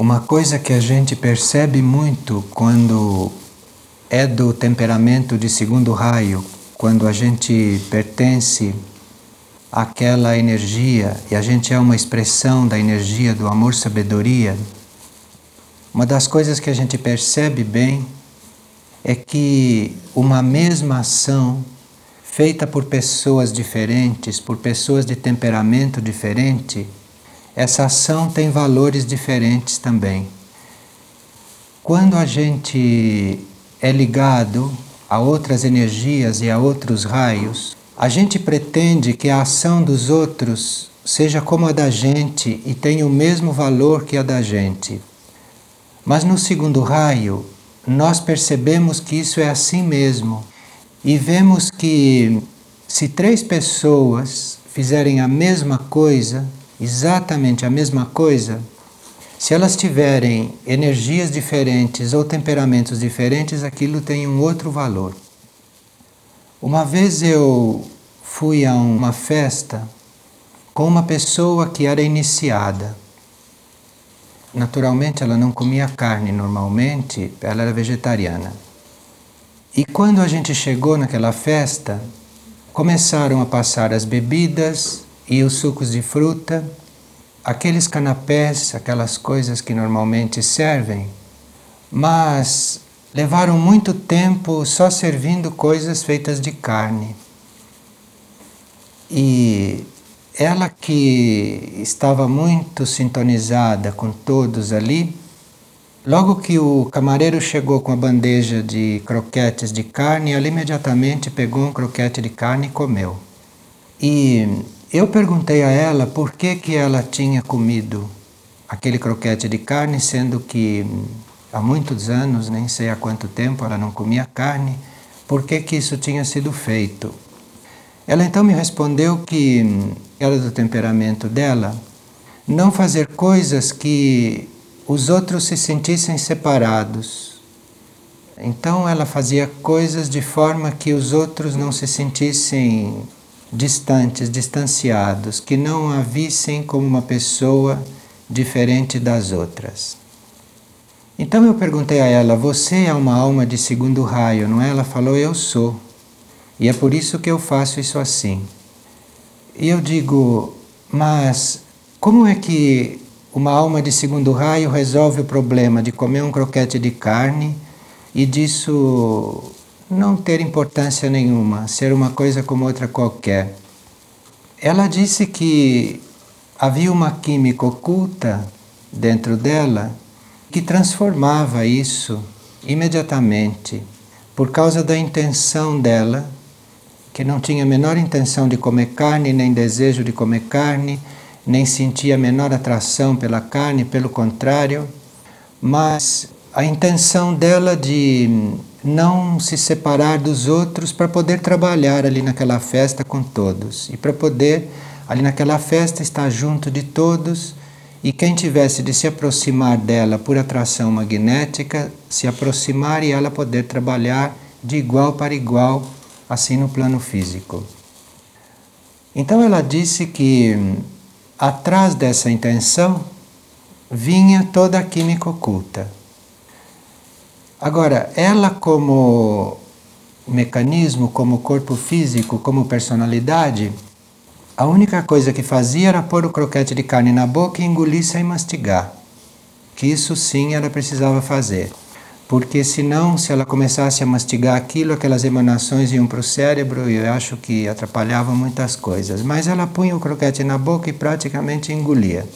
Uma coisa que a gente percebe muito quando é do temperamento de segundo raio, quando a gente pertence àquela energia e a gente é uma expressão da energia do amor-sabedoria, uma das coisas que a gente percebe bem é que uma mesma ação feita por pessoas diferentes, por pessoas de temperamento diferente, essa ação tem valores diferentes também. Quando a gente é ligado a outras energias e a outros raios, a gente pretende que a ação dos outros seja como a da gente e tenha o mesmo valor que a da gente. Mas no segundo raio, nós percebemos que isso é assim mesmo e vemos que se três pessoas fizerem a mesma coisa, exatamente a mesma coisa, se elas tiverem energias diferentes ou temperamentos diferentes, aquilo tem um outro valor. Uma vez eu fui a uma festa com uma pessoa que era iniciada. Naturalmente, ela não comia carne normalmente, ela era vegetariana. E quando a gente chegou naquela festa, começaram a passar as bebidas e os sucos de fruta aqueles canapés, aquelas coisas que normalmente servem, mas levaram muito tempo só servindo coisas feitas de carne. E ela que estava muito sintonizada com todos ali, logo que o camareiro chegou com a bandeja de croquetes de carne, ela imediatamente pegou um croquete de carne e comeu. E eu perguntei a ela por que, que ela tinha comido aquele croquete de carne, sendo que hum, há muitos anos, nem sei há quanto tempo, ela não comia carne, por que, que isso tinha sido feito. Ela então me respondeu que hum, era do temperamento dela não fazer coisas que os outros se sentissem separados. Então ela fazia coisas de forma que os outros não se sentissem distantes, distanciados, que não a vissem como uma pessoa diferente das outras. Então eu perguntei a ela: Você é uma alma de segundo raio, não é? Ela falou: Eu sou. E é por isso que eu faço isso assim. E eu digo: Mas como é que uma alma de segundo raio resolve o problema de comer um croquete de carne e disso não ter importância nenhuma, ser uma coisa como outra qualquer. Ela disse que havia uma química oculta dentro dela que transformava isso imediatamente, por causa da intenção dela, que não tinha a menor intenção de comer carne, nem desejo de comer carne, nem sentia a menor atração pela carne, pelo contrário, mas a intenção dela de não se separar dos outros para poder trabalhar ali naquela festa com todos. E para poder ali naquela festa estar junto de todos. E quem tivesse de se aproximar dela por atração magnética se aproximar e ela poder trabalhar de igual para igual assim no plano físico. Então ela disse que atrás dessa intenção vinha toda a química oculta Agora, ela como mecanismo, como corpo físico, como personalidade, a única coisa que fazia era pôr o croquete de carne na boca e engolir sem mastigar. Que isso sim ela precisava fazer. Porque senão, se ela começasse a mastigar aquilo, aquelas emanações iam para o cérebro e eu acho que atrapalhavam muitas coisas. Mas ela punha o croquete na boca e praticamente engolia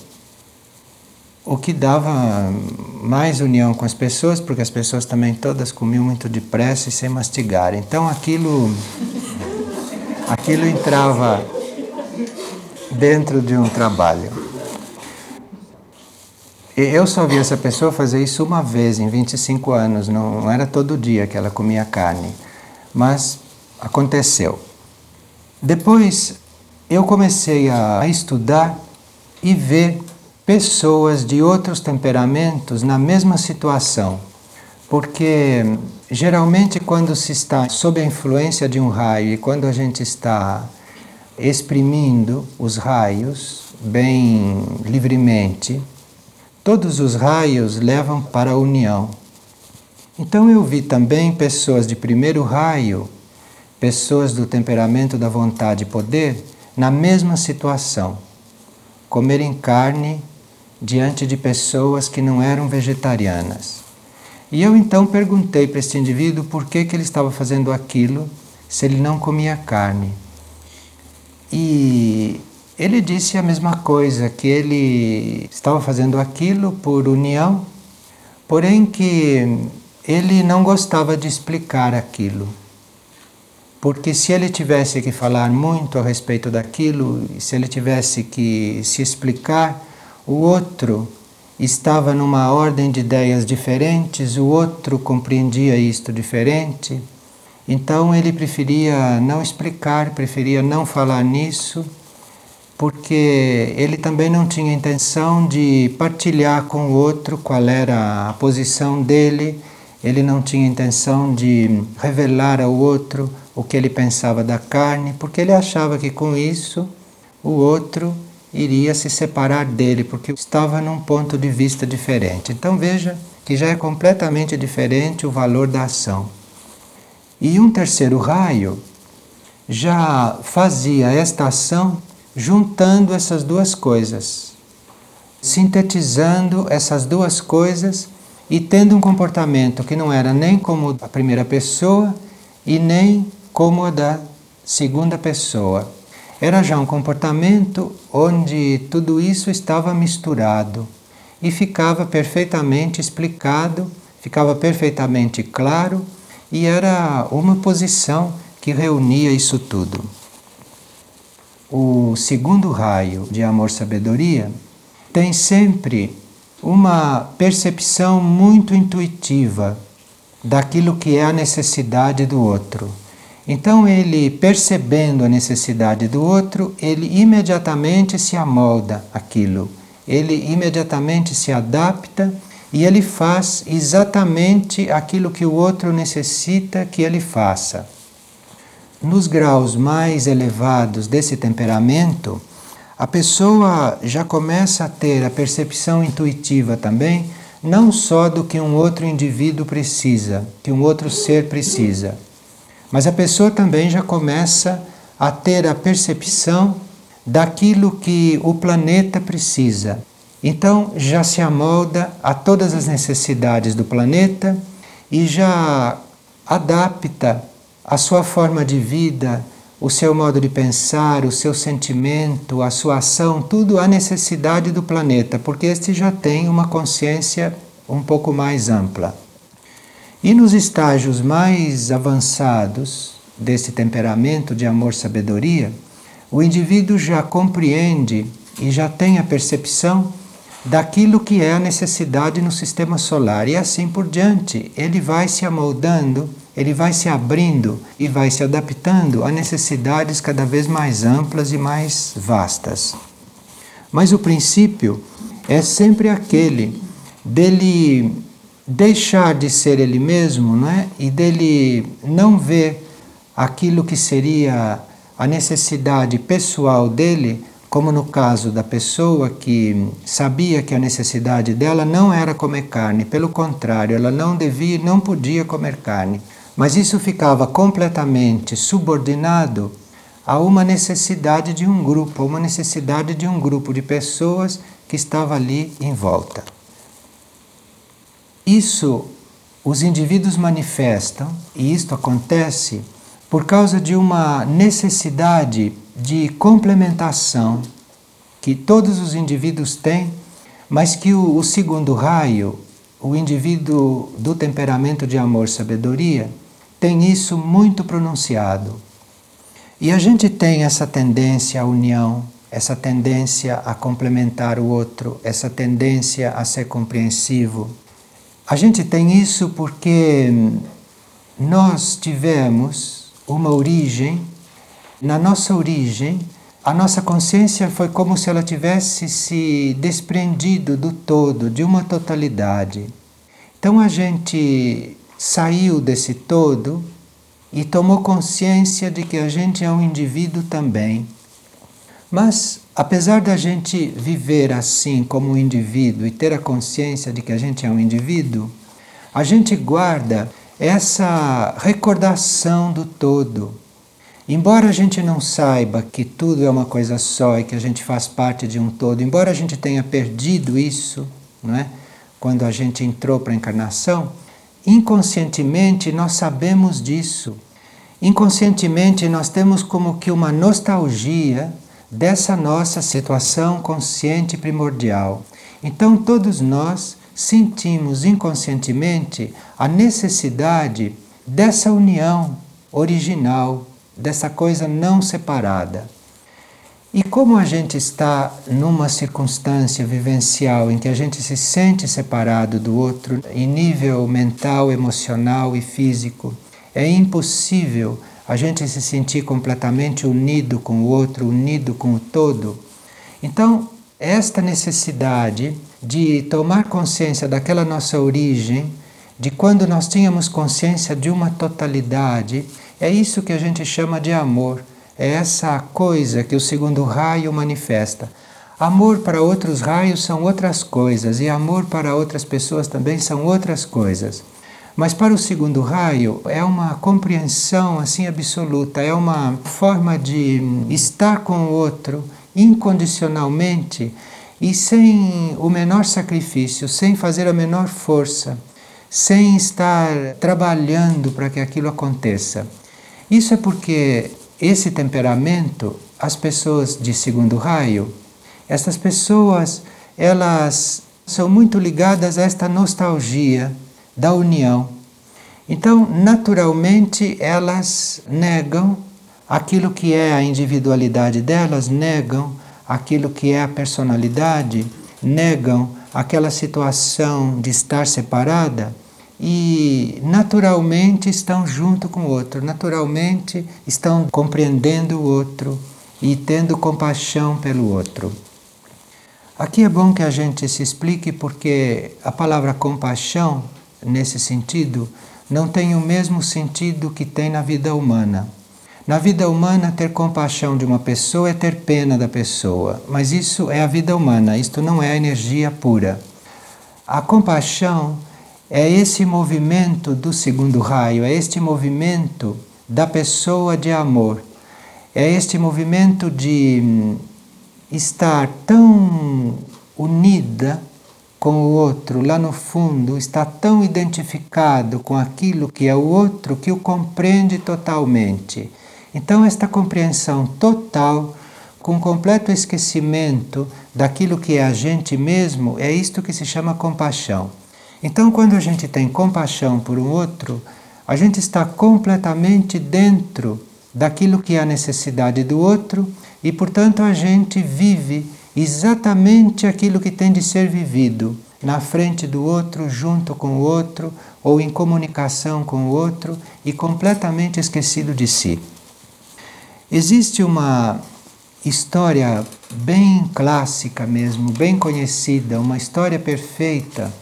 o que dava mais união com as pessoas, porque as pessoas também todas comiam muito depressa e sem mastigar. Então aquilo aquilo entrava dentro de um trabalho. Eu só vi essa pessoa fazer isso uma vez em 25 anos, não era todo dia que ela comia carne, mas aconteceu. Depois eu comecei a estudar e ver pessoas de outros temperamentos na mesma situação. Porque geralmente, quando se está sob a influência de um raio e quando a gente está exprimindo os raios bem livremente, todos os raios levam para a união. Então eu vi também pessoas de primeiro raio, pessoas do temperamento da vontade e poder, na mesma situação, comerem carne diante de pessoas que não eram vegetarianas. E eu então perguntei para este indivíduo por que, que ele estava fazendo aquilo se ele não comia carne. E ele disse a mesma coisa, que ele estava fazendo aquilo por união, porém que ele não gostava de explicar aquilo. Porque se ele tivesse que falar muito a respeito daquilo, se ele tivesse que se explicar, o outro estava numa ordem de ideias diferentes, o outro compreendia isto diferente. Então ele preferia não explicar, preferia não falar nisso porque ele também não tinha intenção de partilhar com o outro qual era a posição dele, ele não tinha intenção de revelar ao outro o que ele pensava da carne, porque ele achava que com isso o outro iria se separar dele, porque estava num ponto de vista diferente. Então veja que já é completamente diferente o valor da ação. E um terceiro raio já fazia esta ação juntando essas duas coisas, sintetizando essas duas coisas e tendo um comportamento que não era nem como a primeira pessoa e nem como a da segunda pessoa. Era já um comportamento onde tudo isso estava misturado e ficava perfeitamente explicado, ficava perfeitamente claro e era uma posição que reunia isso tudo o segundo raio de amor-sabedoria tem sempre uma percepção muito intuitiva daquilo que é a necessidade do outro. Então, ele percebendo a necessidade do outro, ele imediatamente se amolda aquilo, ele imediatamente se adapta e ele faz exatamente aquilo que o outro necessita que ele faça. Nos graus mais elevados desse temperamento, a pessoa já começa a ter a percepção intuitiva também, não só do que um outro indivíduo precisa, que um outro ser precisa, mas a pessoa também já começa a ter a percepção daquilo que o planeta precisa. Então já se amolda a todas as necessidades do planeta e já adapta a sua forma de vida, o seu modo de pensar, o seu sentimento, a sua ação, tudo à necessidade do planeta, porque este já tem uma consciência um pouco mais ampla. E nos estágios mais avançados desse temperamento de amor-sabedoria, o indivíduo já compreende e já tem a percepção daquilo que é a necessidade no sistema solar e assim por diante. Ele vai se amoldando ele vai se abrindo e vai se adaptando a necessidades cada vez mais amplas e mais vastas. Mas o princípio é sempre aquele dele deixar de ser ele mesmo, não é? E dele não ver aquilo que seria a necessidade pessoal dele, como no caso da pessoa que sabia que a necessidade dela não era comer carne, pelo contrário, ela não devia, não podia comer carne. Mas isso ficava completamente subordinado a uma necessidade de um grupo, a uma necessidade de um grupo de pessoas que estava ali em volta. Isso os indivíduos manifestam, e isto acontece por causa de uma necessidade de complementação que todos os indivíduos têm, mas que o, o segundo raio, o indivíduo do temperamento de amor-sabedoria, tem isso muito pronunciado. E a gente tem essa tendência à união, essa tendência a complementar o outro, essa tendência a ser compreensivo. A gente tem isso porque nós tivemos uma origem, na nossa origem, a nossa consciência foi como se ela tivesse se desprendido do todo, de uma totalidade. Então a gente saiu desse todo e tomou consciência de que a gente é um indivíduo também. Mas, apesar da gente viver assim como um indivíduo e ter a consciência de que a gente é um indivíduo, a gente guarda essa recordação do todo. Embora a gente não saiba que tudo é uma coisa só e que a gente faz parte de um todo, embora a gente tenha perdido isso, não é? Quando a gente entrou para a encarnação, inconscientemente nós sabemos disso. Inconscientemente nós temos como que uma nostalgia dessa nossa situação consciente primordial. Então todos nós sentimos inconscientemente a necessidade dessa união original, dessa coisa não separada. E como a gente está numa circunstância vivencial em que a gente se sente separado do outro em nível mental, emocional e físico, é impossível a gente se sentir completamente unido com o outro, unido com o todo. Então, esta necessidade de tomar consciência daquela nossa origem, de quando nós tínhamos consciência de uma totalidade, é isso que a gente chama de amor. É essa coisa que o segundo raio manifesta. Amor para outros raios são outras coisas e amor para outras pessoas também são outras coisas. Mas para o segundo raio é uma compreensão assim absoluta, é uma forma de estar com o outro incondicionalmente e sem o menor sacrifício, sem fazer a menor força, sem estar trabalhando para que aquilo aconteça. Isso é porque esse temperamento, as pessoas de segundo raio, essas pessoas, elas são muito ligadas a esta nostalgia da união. Então, naturalmente, elas negam aquilo que é a individualidade delas, negam aquilo que é a personalidade, negam aquela situação de estar separada e naturalmente estão junto com o outro, naturalmente estão compreendendo o outro e tendo compaixão pelo outro. Aqui é bom que a gente se explique porque a palavra compaixão nesse sentido, não tem o mesmo sentido que tem na vida humana. Na vida humana, ter compaixão de uma pessoa é ter pena da pessoa, mas isso é a vida humana, isto não é a energia pura. A compaixão é esse movimento do segundo raio, é este movimento da pessoa de amor, é este movimento de hum, estar tão unida com o outro lá no fundo está tão identificado com aquilo que é o outro que o compreende totalmente. Então, esta compreensão total, com completo esquecimento daquilo que é a gente mesmo, é isto que se chama compaixão. Então, quando a gente tem compaixão por um outro, a gente está completamente dentro daquilo que é a necessidade do outro e, portanto, a gente vive exatamente aquilo que tem de ser vivido, na frente do outro, junto com o outro, ou em comunicação com o outro e completamente esquecido de si. Existe uma história bem clássica mesmo, bem conhecida, uma história perfeita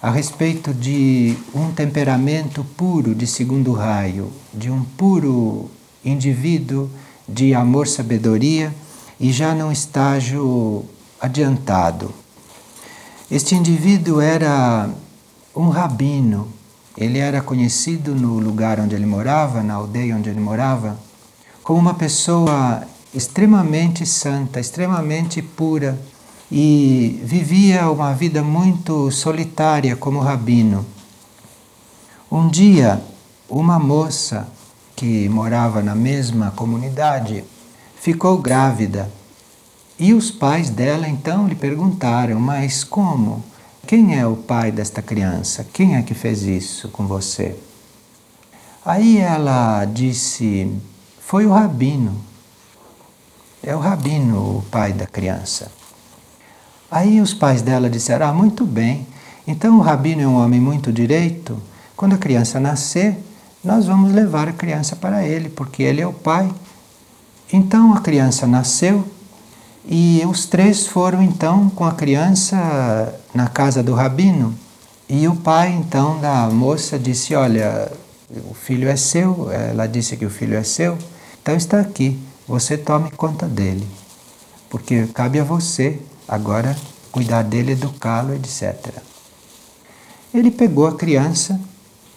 a respeito de um temperamento puro de segundo raio, de um puro indivíduo de amor-sabedoria e já num estágio adiantado. Este indivíduo era um rabino, ele era conhecido no lugar onde ele morava, na aldeia onde ele morava, como uma pessoa extremamente santa, extremamente pura e vivia uma vida muito solitária como rabino. Um dia, uma moça que morava na mesma comunidade ficou grávida. E os pais dela então lhe perguntaram: Mas como? Quem é o pai desta criança? Quem é que fez isso com você? Aí ela disse: Foi o rabino. É o rabino o pai da criança. Aí os pais dela disseram: Ah, muito bem. Então o rabino é um homem muito direito. Quando a criança nascer, nós vamos levar a criança para ele, porque ele é o pai. Então a criança nasceu e os três foram então com a criança na casa do rabino. E o pai então da moça disse: Olha, o filho é seu. Ela disse que o filho é seu. Então está aqui, você tome conta dele. porque cabe a você agora cuidar dele, educá-lo, etc. Ele pegou a criança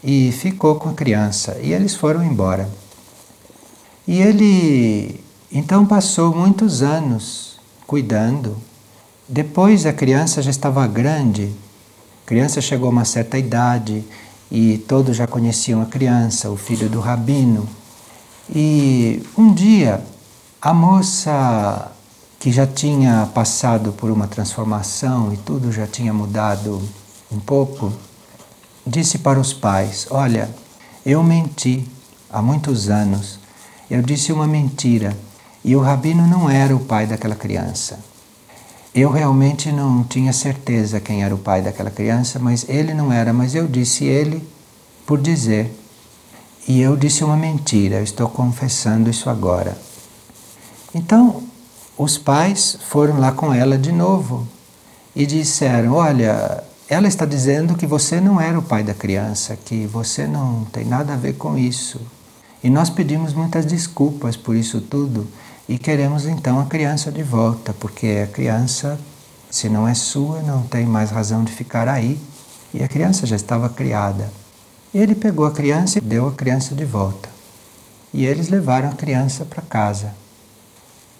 e ficou com a criança e eles foram embora. E ele então passou muitos anos cuidando. Depois a criança já estava grande, a criança chegou a uma certa idade e todos já conheciam a criança, o filho do rabino. E um dia a moça que já tinha passado por uma transformação e tudo já tinha mudado um pouco, disse para os pais: Olha, eu menti há muitos anos, eu disse uma mentira e o rabino não era o pai daquela criança. Eu realmente não tinha certeza quem era o pai daquela criança, mas ele não era, mas eu disse ele por dizer. E eu disse uma mentira, eu estou confessando isso agora. Então, os pais foram lá com ela de novo e disseram: Olha, ela está dizendo que você não era o pai da criança, que você não tem nada a ver com isso. E nós pedimos muitas desculpas por isso tudo e queremos então a criança de volta, porque a criança, se não é sua, não tem mais razão de ficar aí. E a criança já estava criada. E ele pegou a criança e deu a criança de volta. E eles levaram a criança para casa.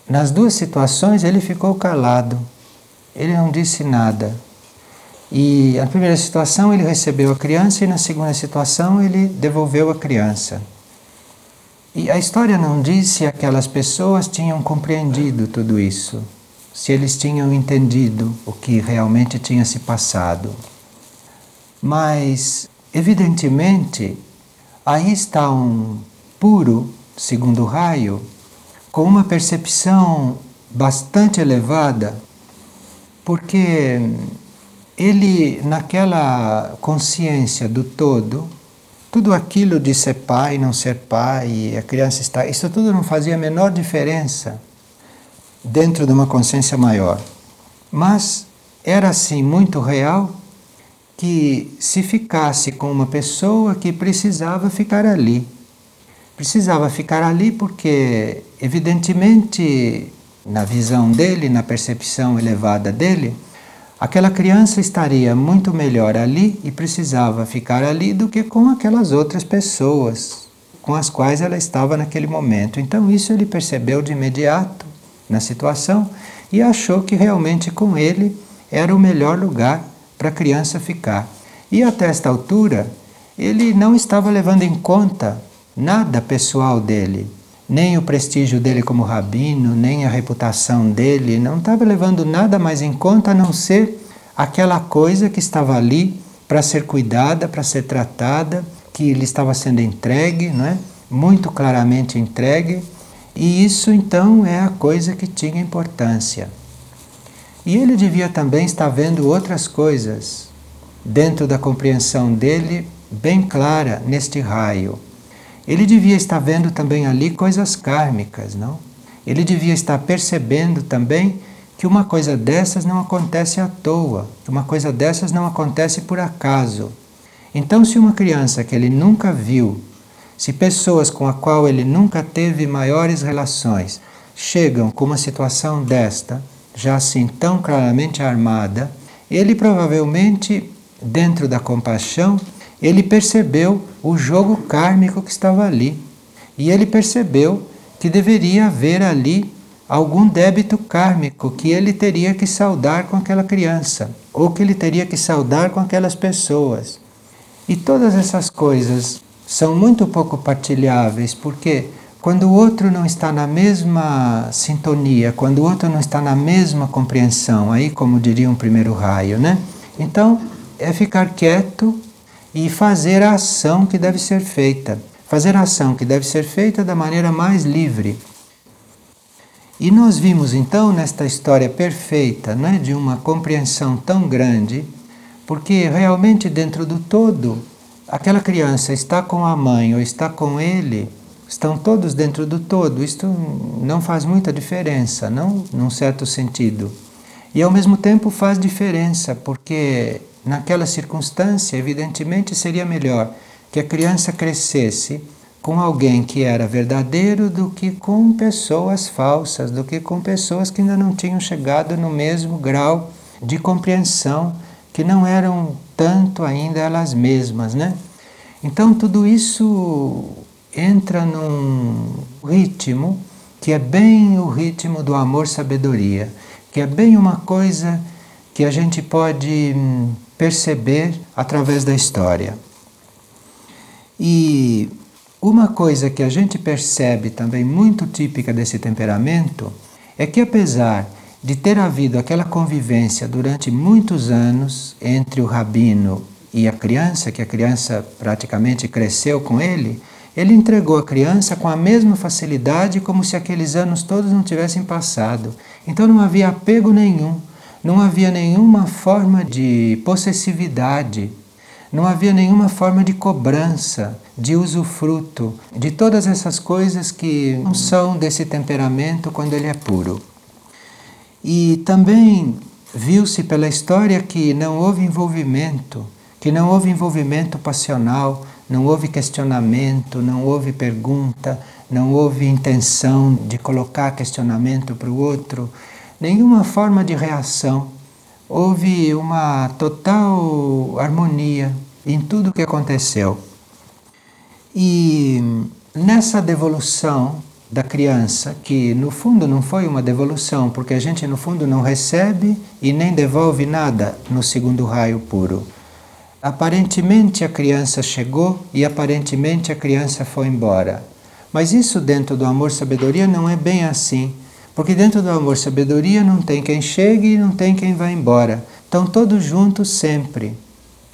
Nas duas situações ele ficou calado, ele não disse nada. E na primeira situação ele recebeu a criança e na segunda situação ele devolveu a criança. E a história não diz se aquelas pessoas tinham compreendido tudo isso, se eles tinham entendido o que realmente tinha se passado. Mas, evidentemente, aí está um puro segundo raio com uma percepção bastante elevada, porque ele, naquela consciência do todo, tudo aquilo de ser pai, não ser pai, a criança está. Isso tudo não fazia a menor diferença dentro de uma consciência maior. Mas era assim muito real que se ficasse com uma pessoa que precisava ficar ali precisava ficar ali porque, evidentemente, na visão dele, na percepção elevada dele, aquela criança estaria muito melhor ali e precisava ficar ali do que com aquelas outras pessoas com as quais ela estava naquele momento. Então, isso ele percebeu de imediato na situação e achou que realmente com ele era o melhor lugar para a criança ficar. E até esta altura, ele não estava levando em conta nada pessoal dele, nem o prestígio dele como rabino, nem a reputação dele, não estava levando nada mais em conta a não ser aquela coisa que estava ali para ser cuidada, para ser tratada, que lhe estava sendo entregue, não é? muito claramente entregue, e isso então é a coisa que tinha importância. E ele devia também estar vendo outras coisas dentro da compreensão dele, bem clara neste raio. Ele devia estar vendo também ali coisas kármicas, não? Ele devia estar percebendo também que uma coisa dessas não acontece à toa, que uma coisa dessas não acontece por acaso. Então, se uma criança que ele nunca viu, se pessoas com a qual ele nunca teve maiores relações chegam com uma situação desta, já assim tão claramente armada, ele provavelmente, dentro da compaixão, ele percebeu o jogo kármico que estava ali. E ele percebeu que deveria haver ali algum débito kármico que ele teria que saldar com aquela criança, ou que ele teria que saldar com aquelas pessoas. E todas essas coisas são muito pouco partilháveis, porque quando o outro não está na mesma sintonia, quando o outro não está na mesma compreensão, aí como diria um primeiro raio, né? Então, é ficar quieto e fazer a ação que deve ser feita. Fazer a ação que deve ser feita da maneira mais livre. E nós vimos então nesta história perfeita, né, de uma compreensão tão grande, porque realmente dentro do todo, aquela criança está com a mãe ou está com ele, estão todos dentro do todo. Isto não faz muita diferença, não, num certo sentido. E ao mesmo tempo faz diferença, porque Naquela circunstância, evidentemente, seria melhor que a criança crescesse com alguém que era verdadeiro do que com pessoas falsas, do que com pessoas que ainda não tinham chegado no mesmo grau de compreensão, que não eram tanto ainda elas mesmas, né? Então tudo isso entra num ritmo que é bem o ritmo do amor-sabedoria, que é bem uma coisa que a gente pode hum, perceber através da história. E uma coisa que a gente percebe também muito típica desse temperamento é que, apesar de ter havido aquela convivência durante muitos anos entre o rabino e a criança, que a criança praticamente cresceu com ele, ele entregou a criança com a mesma facilidade como se aqueles anos todos não tivessem passado. Então não havia apego nenhum, não havia nenhuma forma de possessividade, não havia nenhuma forma de cobrança, de usufruto, de todas essas coisas que não são desse temperamento quando ele é puro. E também viu-se pela história que não houve envolvimento, que não houve envolvimento passional, não houve questionamento, não houve pergunta, não houve intenção de colocar questionamento para o outro, nenhuma forma de reação. Houve uma total harmonia em tudo o que aconteceu. E nessa devolução da criança, que no fundo não foi uma devolução, porque a gente no fundo não recebe e nem devolve nada no segundo raio puro. Aparentemente a criança chegou e aparentemente a criança foi embora. Mas isso dentro do amor-sabedoria não é bem assim. Porque dentro do amor-sabedoria não tem quem chegue e não tem quem vá embora. Estão todos juntos sempre.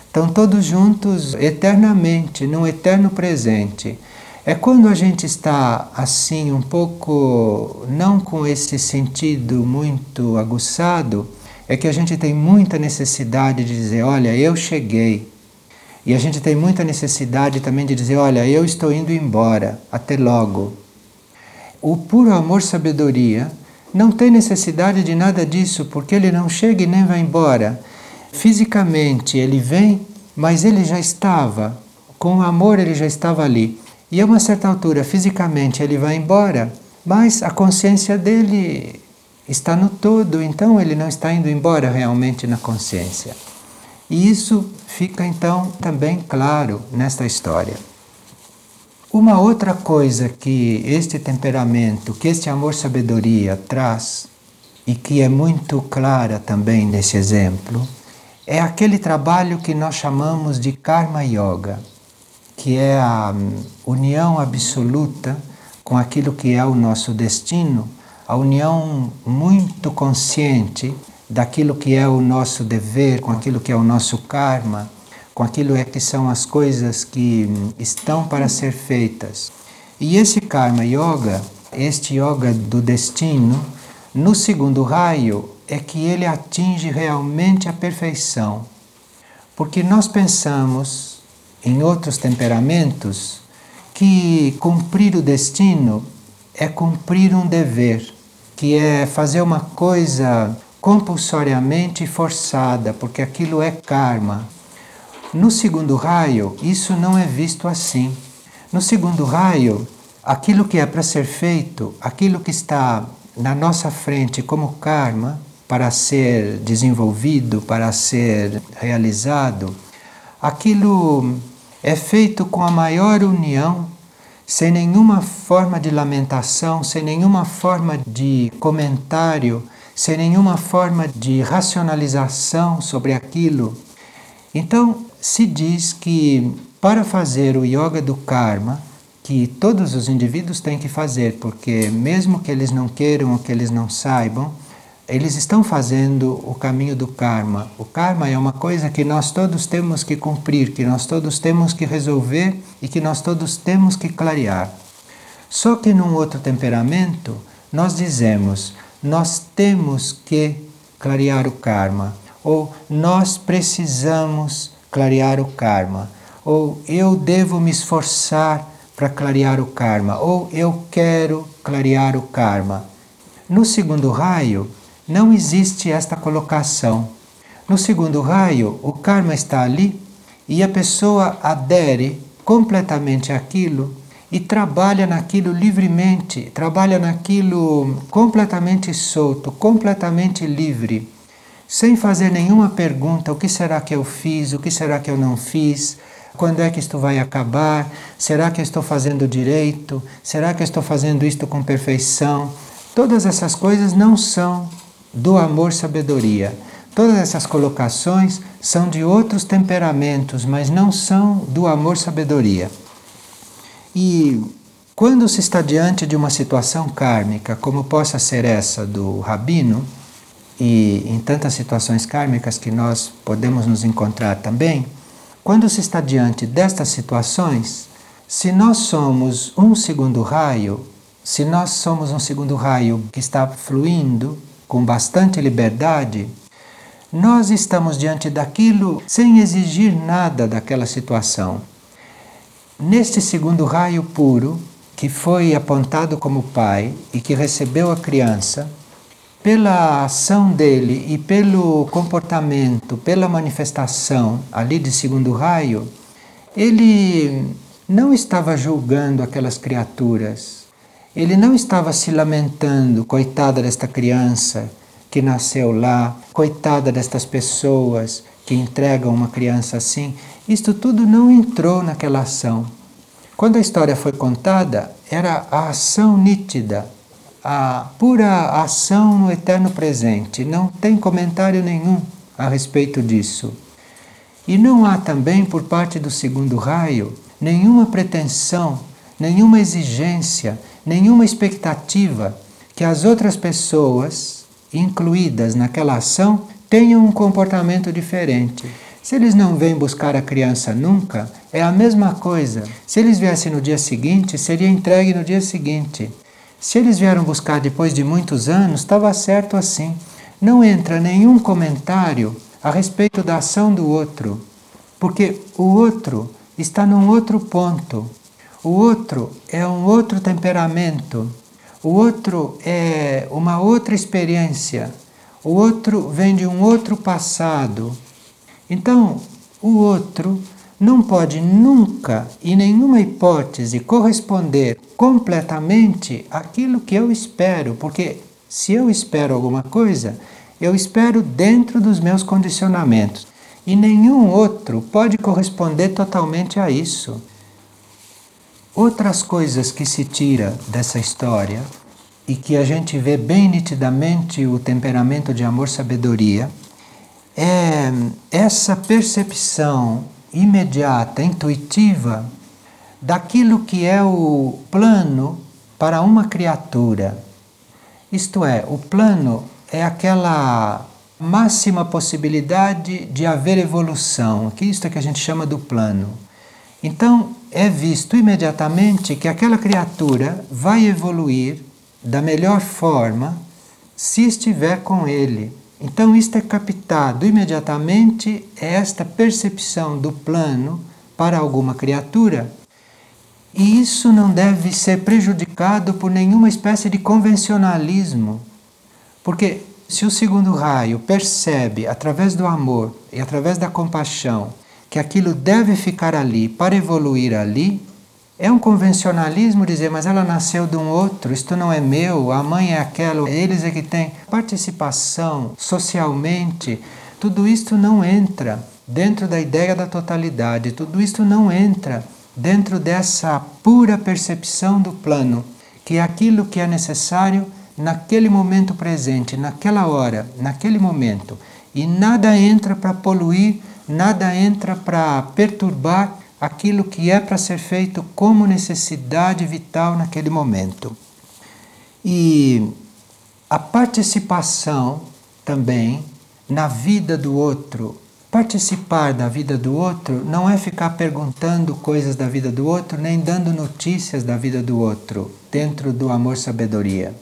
Estão todos juntos eternamente, num eterno presente. É quando a gente está assim, um pouco, não com esse sentido muito aguçado, é que a gente tem muita necessidade de dizer: olha, eu cheguei. E a gente tem muita necessidade também de dizer: olha, eu estou indo embora, até logo. O puro amor-sabedoria não tem necessidade de nada disso, porque ele não chega e nem vai embora. Fisicamente ele vem, mas ele já estava, com o amor ele já estava ali. E a uma certa altura, fisicamente, ele vai embora, mas a consciência dele está no todo, então ele não está indo embora realmente na consciência. E isso fica então também claro nesta história. Uma outra coisa que este temperamento, que este amor-sabedoria traz, e que é muito clara também nesse exemplo, é aquele trabalho que nós chamamos de Karma Yoga que é a hum, união absoluta com aquilo que é o nosso destino, a união muito consciente daquilo que é o nosso dever, com aquilo que é o nosso karma, com aquilo é que são as coisas que hum, estão para ser feitas. E esse karma yoga, este yoga do destino, no segundo raio é que ele atinge realmente a perfeição. Porque nós pensamos em outros temperamentos que cumprir o destino é cumprir um dever, que é fazer uma coisa compulsoriamente forçada, porque aquilo é karma. No segundo raio, isso não é visto assim. No segundo raio, aquilo que é para ser feito, aquilo que está na nossa frente como karma, para ser desenvolvido, para ser realizado, aquilo é feito com a maior união, sem nenhuma forma de lamentação, sem nenhuma forma de comentário, sem nenhuma forma de racionalização sobre aquilo. Então, se diz que para fazer o yoga do karma, que todos os indivíduos têm que fazer, porque mesmo que eles não queiram ou que eles não saibam, eles estão fazendo o caminho do karma. O karma é uma coisa que nós todos temos que cumprir, que nós todos temos que resolver e que nós todos temos que clarear. Só que num outro temperamento, nós dizemos, nós temos que clarear o karma, ou nós precisamos clarear o karma, ou eu devo me esforçar para clarear o karma, ou eu quero clarear o karma. No segundo raio, não existe esta colocação. No segundo raio, o karma está ali e a pessoa adere completamente àquilo e trabalha naquilo livremente, trabalha naquilo completamente solto, completamente livre, sem fazer nenhuma pergunta: o que será que eu fiz, o que será que eu não fiz, quando é que isto vai acabar, será que eu estou fazendo direito, será que eu estou fazendo isto com perfeição. Todas essas coisas não são do amor-sabedoria. Todas essas colocações são de outros temperamentos, mas não são do amor-sabedoria. E quando se está diante de uma situação kármica, como possa ser essa do rabino, e em tantas situações kármicas que nós podemos nos encontrar também, quando se está diante destas situações, se nós somos um segundo raio, se nós somos um segundo raio que está fluindo com bastante liberdade, nós estamos diante daquilo sem exigir nada daquela situação. Neste segundo raio puro, que foi apontado como pai e que recebeu a criança, pela ação dele e pelo comportamento, pela manifestação ali de segundo raio, ele não estava julgando aquelas criaturas, ele não estava se lamentando, coitada desta criança que nasceu lá, coitada destas pessoas que entregam uma criança assim. Isto tudo não entrou naquela ação. Quando a história foi contada, era a ação nítida, a pura ação no eterno presente. Não tem comentário nenhum a respeito disso. E não há também, por parte do segundo raio, nenhuma pretensão, nenhuma exigência, nenhuma expectativa que as outras pessoas incluídas naquela ação tenham um comportamento diferente. Se eles não vêm buscar a criança nunca, é a mesma coisa. Se eles viessem no dia seguinte, seria entregue no dia seguinte. Se eles vieram buscar depois de muitos anos, estava certo assim. Não entra nenhum comentário a respeito da ação do outro, porque o outro está num outro ponto. O outro é um outro temperamento. O outro é uma outra experiência. O outro vem de um outro passado. Então, o outro não pode nunca, em nenhuma hipótese, corresponder completamente àquilo que eu espero, porque se eu espero alguma coisa, eu espero dentro dos meus condicionamentos. E nenhum outro pode corresponder totalmente a isso. Outras coisas que se tira dessa história e que a gente vê bem nitidamente o temperamento de amor-sabedoria é essa percepção imediata, intuitiva, daquilo que é o plano para uma criatura. Isto é, o plano é aquela máxima possibilidade de haver evolução, que isto é que a gente chama do plano. Então, é visto imediatamente que aquela criatura vai evoluir da melhor forma se estiver com ele. Então, isto é captado imediatamente, é esta percepção do plano para alguma criatura. E isso não deve ser prejudicado por nenhuma espécie de convencionalismo. Porque se o segundo raio percebe, através do amor e através da compaixão, que aquilo deve ficar ali para evoluir ali, é um convencionalismo dizer, mas ela nasceu de um outro, isto não é meu, a mãe é aquela, eles é que têm participação socialmente. Tudo isto não entra dentro da ideia da totalidade, tudo isto não entra dentro dessa pura percepção do plano, que é aquilo que é necessário naquele momento presente, naquela hora, naquele momento. E nada entra para poluir, nada entra para perturbar aquilo que é para ser feito como necessidade vital naquele momento. E a participação também na vida do outro. Participar da vida do outro não é ficar perguntando coisas da vida do outro, nem dando notícias da vida do outro, dentro do amor-sabedoria.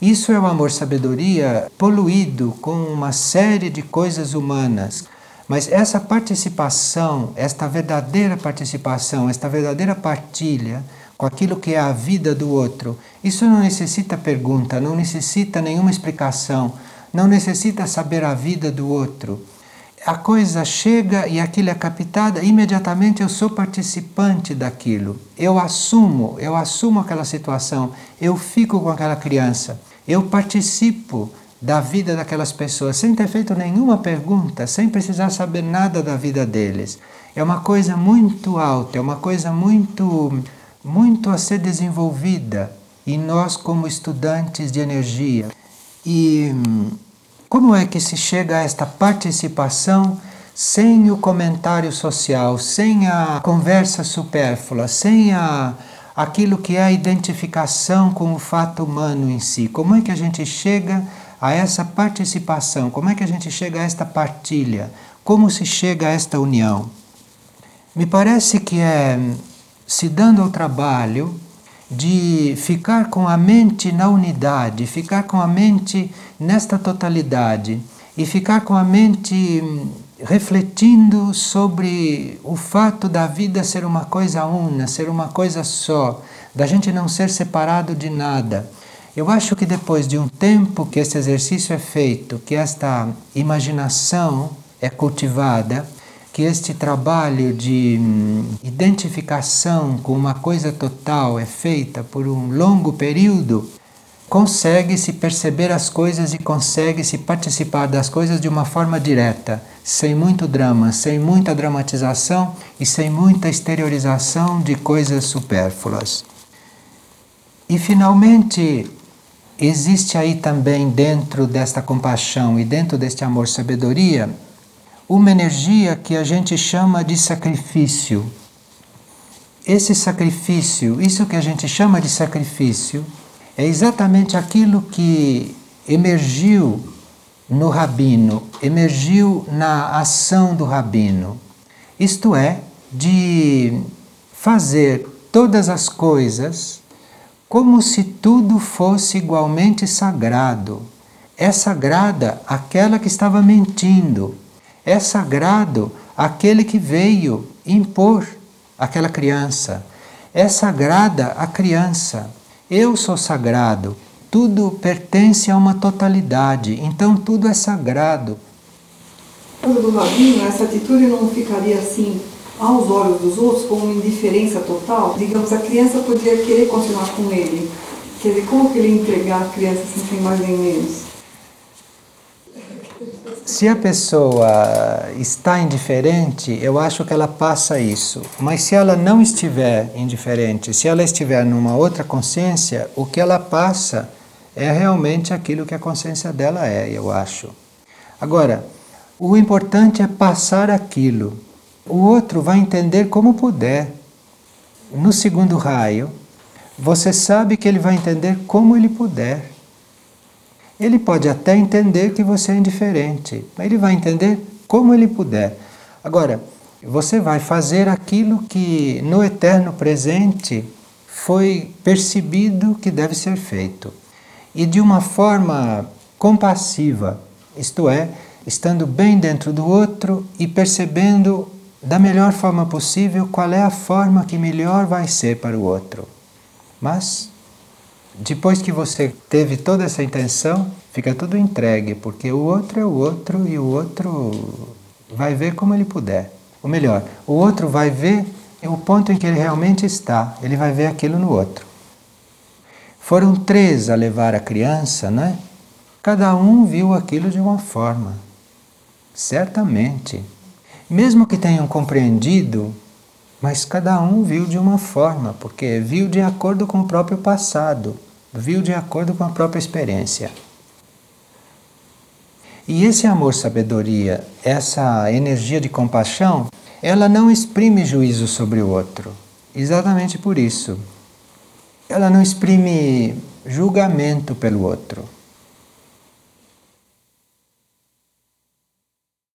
Isso é o amor-sabedoria poluído com uma série de coisas humanas mas essa participação, esta verdadeira participação, esta verdadeira partilha com aquilo que é a vida do outro, isso não necessita pergunta, não necessita nenhuma explicação, não necessita saber a vida do outro. a coisa chega e aquilo é captada, imediatamente eu sou participante daquilo. Eu assumo, eu assumo aquela situação, eu fico com aquela criança, eu participo da vida daquelas pessoas sem ter feito nenhuma pergunta, sem precisar saber nada da vida deles. É uma coisa muito alta, é uma coisa muito muito a ser desenvolvida e nós como estudantes de energia. E como é que se chega a esta participação sem o comentário social, sem a conversa supérflua, sem a, aquilo que é a identificação com o fato humano em si? Como é que a gente chega a essa participação? Como é que a gente chega a esta partilha? Como se chega a esta união? Me parece que é se dando ao trabalho de ficar com a mente na unidade, ficar com a mente nesta totalidade e ficar com a mente hum, refletindo sobre o fato da vida ser uma coisa una, ser uma coisa só, da gente não ser separado de nada. Eu acho que depois de um tempo que este exercício é feito, que esta imaginação é cultivada, que este trabalho de hum, identificação com uma coisa total é feita por um longo período, consegue se perceber as coisas e consegue se participar das coisas de uma forma direta, sem muito drama, sem muita dramatização e sem muita exteriorização de coisas supérfluas. E finalmente, existe aí também dentro desta compaixão e dentro deste amor-sabedoria uma energia que a gente chama de sacrifício. Esse sacrifício, isso que a gente chama de sacrifício, é exatamente aquilo que emergiu no rabino, emergiu na ação do rabino. Isto é, de fazer todas as coisas como se tudo fosse igualmente sagrado. É sagrada aquela que estava mentindo, é sagrado aquele que veio impor aquela criança. É sagrada a criança. Eu sou sagrado. Tudo pertence a uma totalidade, então tudo é sagrado. do rabino, essa atitude não ficaria assim aos olhos dos outros como uma indiferença total? Digamos, a criança poderia querer continuar com ele. Quer dizer, como que ele entregar a criança sem ser mais nem menos? Se a pessoa está indiferente, eu acho que ela passa isso. Mas se ela não estiver indiferente, se ela estiver numa outra consciência, o que ela passa é realmente aquilo que a consciência dela é, eu acho. Agora, o importante é passar aquilo. O outro vai entender como puder. No segundo raio, você sabe que ele vai entender como ele puder. Ele pode até entender que você é indiferente, mas ele vai entender como ele puder. Agora, você vai fazer aquilo que no eterno presente foi percebido que deve ser feito. E de uma forma compassiva, isto é, estando bem dentro do outro e percebendo da melhor forma possível qual é a forma que melhor vai ser para o outro. Mas depois que você teve toda essa intenção, fica tudo entregue, porque o outro é o outro e o outro vai ver como ele puder. Ou melhor, o outro vai ver o ponto em que ele realmente está, ele vai ver aquilo no outro. Foram três a levar a criança, né? Cada um viu aquilo de uma forma. Certamente. Mesmo que tenham compreendido, mas cada um viu de uma forma, porque viu de acordo com o próprio passado viu de acordo com a própria experiência. E esse amor-sabedoria, essa energia de compaixão, ela não exprime juízo sobre o outro. Exatamente por isso. Ela não exprime julgamento pelo outro.